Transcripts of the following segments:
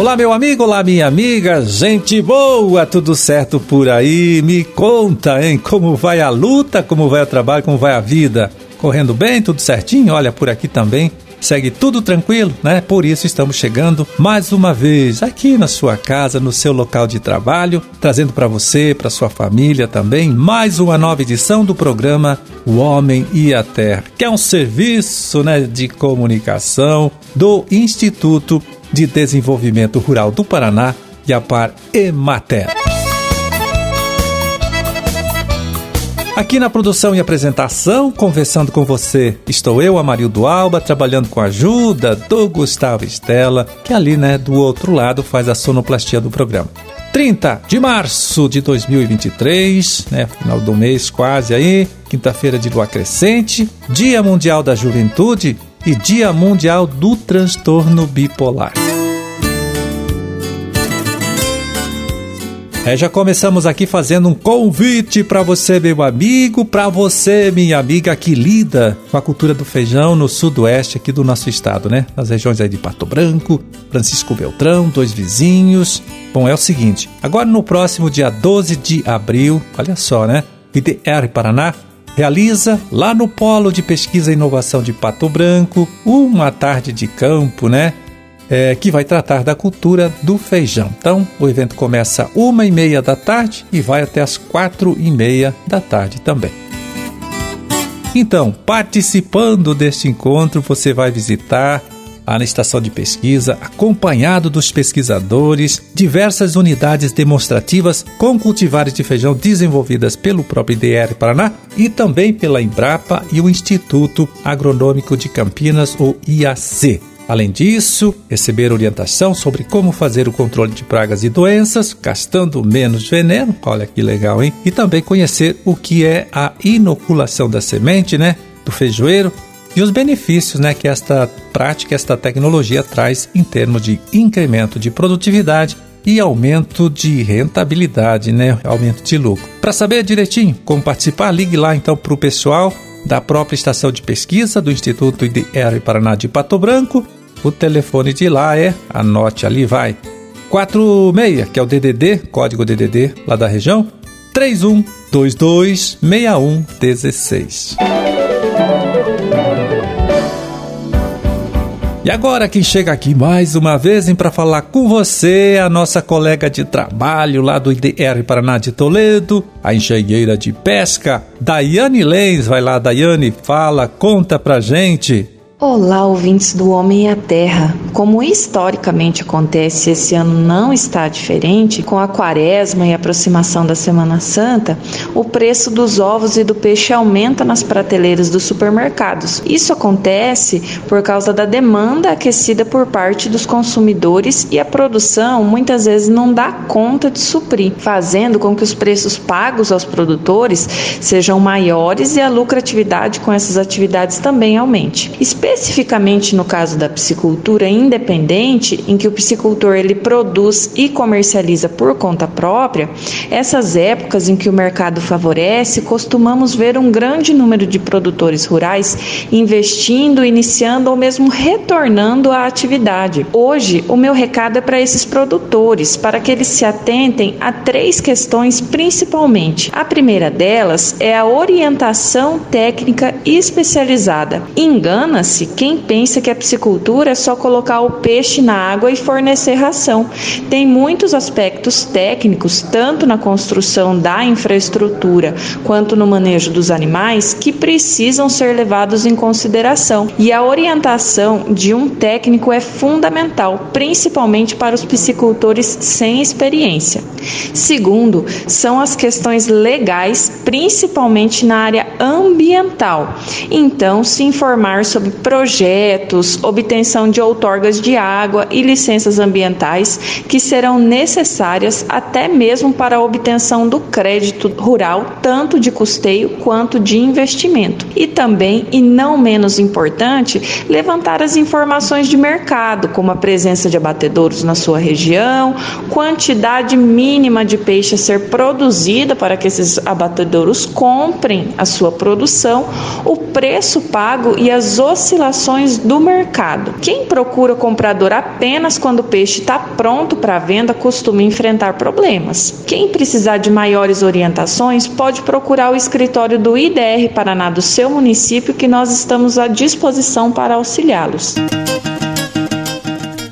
Olá, meu amigo, olá, minha amiga, gente boa, tudo certo por aí? Me conta, hein, como vai a luta, como vai o trabalho, como vai a vida? Correndo bem, tudo certinho? Olha, por aqui também segue tudo tranquilo, né? Por isso estamos chegando mais uma vez aqui na sua casa, no seu local de trabalho, trazendo para você, para sua família também, mais uma nova edição do programa O Homem e a Terra, que é um serviço, né, de comunicação do Instituto de Desenvolvimento Rural do Paraná e a Par Emater. Aqui na produção e apresentação, conversando com você, estou eu, Amarildo Alba, trabalhando com a ajuda do Gustavo Estela, que ali, né, do outro lado faz a sonoplastia do programa. 30 de março de 2023, né, final do mês quase aí, quinta-feira de lua crescente, Dia Mundial da Juventude e Dia Mundial do Transtorno Bipolar. É, já começamos aqui fazendo um convite para você, meu amigo, para você, minha amiga, que lida com a cultura do feijão no sudoeste aqui do nosso estado, né? Nas regiões aí de Pato Branco, Francisco Beltrão, dois vizinhos. Bom, é o seguinte, agora no próximo dia 12 de abril, olha só, né? IDR Paraná realiza lá no Polo de Pesquisa e Inovação de Pato Branco uma tarde de campo, né? é, que vai tratar da cultura do feijão. Então, o evento começa uma e meia da tarde e vai até as quatro e meia da tarde também. Então, participando deste encontro, você vai visitar na estação de pesquisa, acompanhado dos pesquisadores, diversas unidades demonstrativas com cultivares de feijão desenvolvidas pelo próprio IDR Paraná e também pela Embrapa e o Instituto Agronômico de Campinas, ou IAC. Além disso, receber orientação sobre como fazer o controle de pragas e doenças, gastando menos veneno, olha que legal, hein? E também conhecer o que é a inoculação da semente, né? Do feijoeiro e os benefícios né, que esta prática, esta tecnologia traz em termos de incremento de produtividade e aumento de rentabilidade, né? Aumento de lucro. Para saber direitinho como participar, ligue lá então para o pessoal da própria estação de pesquisa do Instituto IDR Paraná de Pato Branco o telefone de lá é, anote ali, vai, 46, que é o DDD, código DDD lá da região, 31226116. E agora quem chega aqui mais uma vez para falar com você, a nossa colega de trabalho lá do IDR Paraná de Toledo, a engenheira de pesca, Daiane Lenz. Vai lá, Daiane, fala, conta pra gente. Olá, ouvintes do Homem e a Terra. Como historicamente acontece, esse ano não está diferente, com a quaresma e a aproximação da Semana Santa, o preço dos ovos e do peixe aumenta nas prateleiras dos supermercados. Isso acontece por causa da demanda aquecida por parte dos consumidores e a produção muitas vezes não dá conta de suprir, fazendo com que os preços pagos aos produtores sejam maiores e a lucratividade com essas atividades também aumente especificamente no caso da piscicultura independente, em que o piscicultor ele produz e comercializa por conta própria, essas épocas em que o mercado favorece, costumamos ver um grande número de produtores rurais investindo, iniciando ou mesmo retornando à atividade. Hoje, o meu recado é para esses produtores, para que eles se atentem a três questões principalmente. A primeira delas é a orientação técnica especializada. Engana-se quem pensa que a piscicultura é só colocar o peixe na água e fornecer ração. Tem muitos aspectos técnicos, tanto na construção da infraestrutura quanto no manejo dos animais, que precisam ser levados em consideração. E a orientação de um técnico é fundamental, principalmente para os piscicultores sem experiência. Segundo, são as questões legais, principalmente na área ambiental. Então, se informar sobre projetos, obtenção de outorgas de água e licenças ambientais que serão necessárias até mesmo para a obtenção do crédito rural, tanto de custeio quanto de investimento. e também, e não menos importante, levantar as informações de mercado, como a presença de abatedouros na sua região, quantidade mínima de peixe a ser produzida para que esses abatedouros comprem a sua produção, o preço pago e as oscilações do mercado. Quem procura comprador apenas quando o peixe está pronto para venda costuma enfrentar problemas. Quem precisar de maiores orientações pode procurar o escritório do IDR Paraná do seu município, que nós estamos à disposição para auxiliá-los.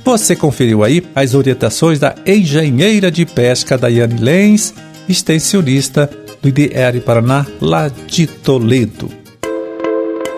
Você conferiu aí as orientações da engenheira de pesca Daiane Lenz, extensionista do IDR Paraná, lá de Toledo.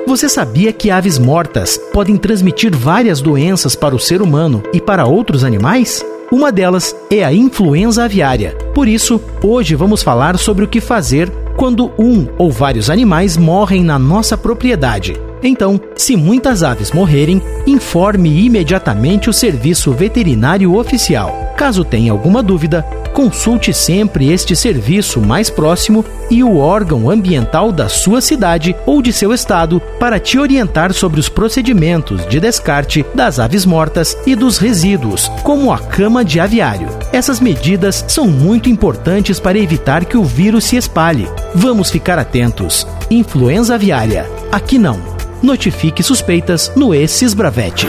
Você sabia que aves mortas podem transmitir várias doenças para o ser humano e para outros animais? Uma delas é a influenza aviária. Por isso, hoje vamos falar sobre o que fazer quando um ou vários animais morrem na nossa propriedade. Então, se muitas aves morrerem, informe imediatamente o serviço veterinário oficial. Caso tenha alguma dúvida, consulte sempre este serviço mais próximo e o órgão ambiental da sua cidade ou de seu estado para te orientar sobre os procedimentos de descarte das aves mortas e dos resíduos, como a cama de aviário. Essas medidas são muito importantes para evitar que o vírus se espalhe. Vamos ficar atentos. Influenza aviária. Aqui não. Notifique suspeitas no E-Cisbravete.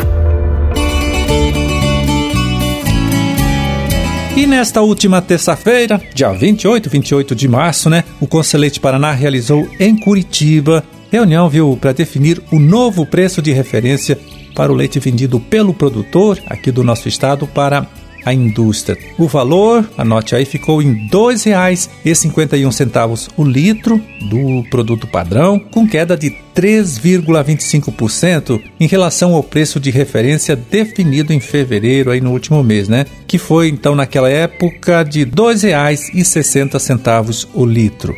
E nesta última terça-feira, dia 28, 28 de março, né, o Conselheiro Paraná realizou em Curitiba reunião, viu, para definir o novo preço de referência para o leite vendido pelo produtor aqui do nosso estado para a indústria. O valor, anote aí, ficou em R$ 2,51 o litro do produto padrão, com queda de 3,25% em relação ao preço de referência definido em fevereiro aí no último mês, né? Que foi então naquela época de R$ 2,60 o litro.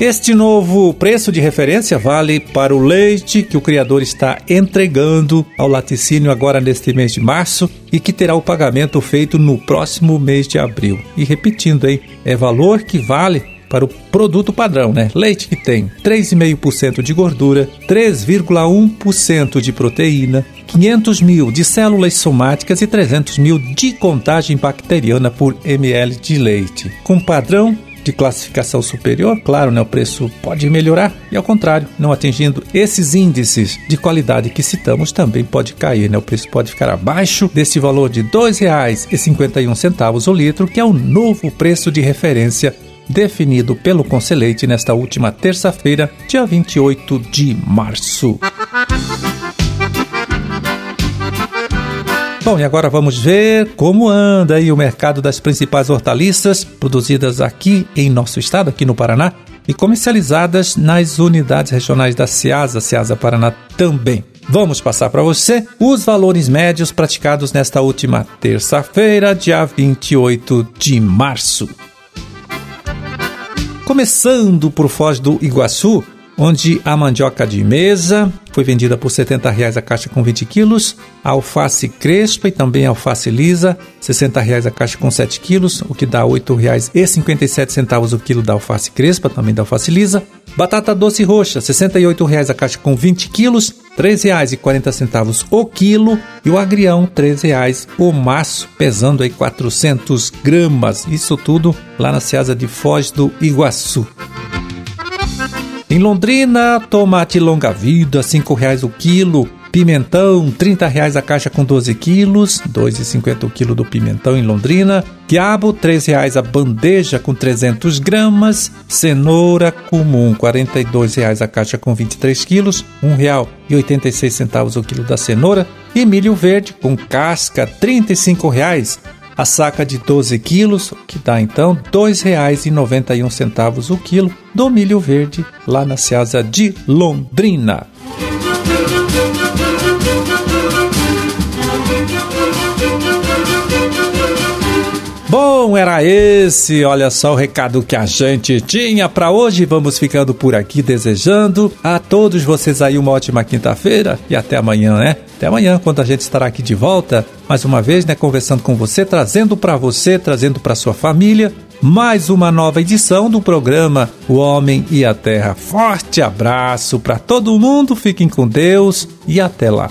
Este novo preço de referência vale para o leite que o criador está entregando ao laticínio agora neste mês de março e que terá o pagamento feito no próximo mês de abril. E repetindo aí, é valor que vale para o produto padrão, né? Leite que tem 3,5% de gordura, 3,1% de proteína, 500 mil de células somáticas e 300 mil de contagem bacteriana por ml de leite. Com padrão de classificação superior, claro, né, o preço pode melhorar e ao contrário, não atingindo esses índices de qualidade que citamos, também pode cair, né? O preço pode ficar abaixo desse valor de R$ 2,51 o litro, que é o novo preço de referência definido pelo Conselheite nesta última terça-feira, dia 28 de março. Bom, e agora vamos ver como anda aí o mercado das principais hortaliças produzidas aqui em nosso estado, aqui no Paraná, e comercializadas nas unidades regionais da Ciasa, Ciasa Paraná também. Vamos passar para você os valores médios praticados nesta última terça-feira, dia 28 de março. Começando por Foz do Iguaçu, onde a mandioca de mesa foi vendida por 70 reais a caixa com 20 quilos, a alface crespa e também a alface lisa, 60 reais a caixa com 7 quilos, o que dá R$ 8,57 o quilo da alface crespa, também da alface lisa. Batata doce roxa, 68 reais a caixa com 20 quilos, R$ 3,40 o quilo e o agrião R$ 3,00 o maço, pesando aí 400 gramas. Isso tudo lá na Ceasa de Foz do Iguaçu. Em Londrina, tomate longa-vida, R$ 5,00 o quilo. Pimentão, R$ reais a caixa com 12 quilos, R$ 2,50 o quilo do pimentão em Londrina. Quiabo, R$ reais a bandeja com 300 gramas. Cenoura comum, R$ 42,00 a caixa com 23 quilos, R$ 1,86 o quilo da cenoura. E milho verde com casca, R$ 35,00 a saca de 12 quilos, que dá então R$ 2,91 o quilo do milho verde lá na Ceasa de Londrina. Bom, era esse, olha só o recado que a gente tinha para hoje. Vamos ficando por aqui desejando a todos vocês aí uma ótima quinta-feira e até amanhã, né? Até amanhã, quando a gente estará aqui de volta, mais uma vez, né, conversando com você, trazendo para você, trazendo para sua família mais uma nova edição do programa O Homem e a Terra. Forte abraço para todo mundo, fiquem com Deus e até lá.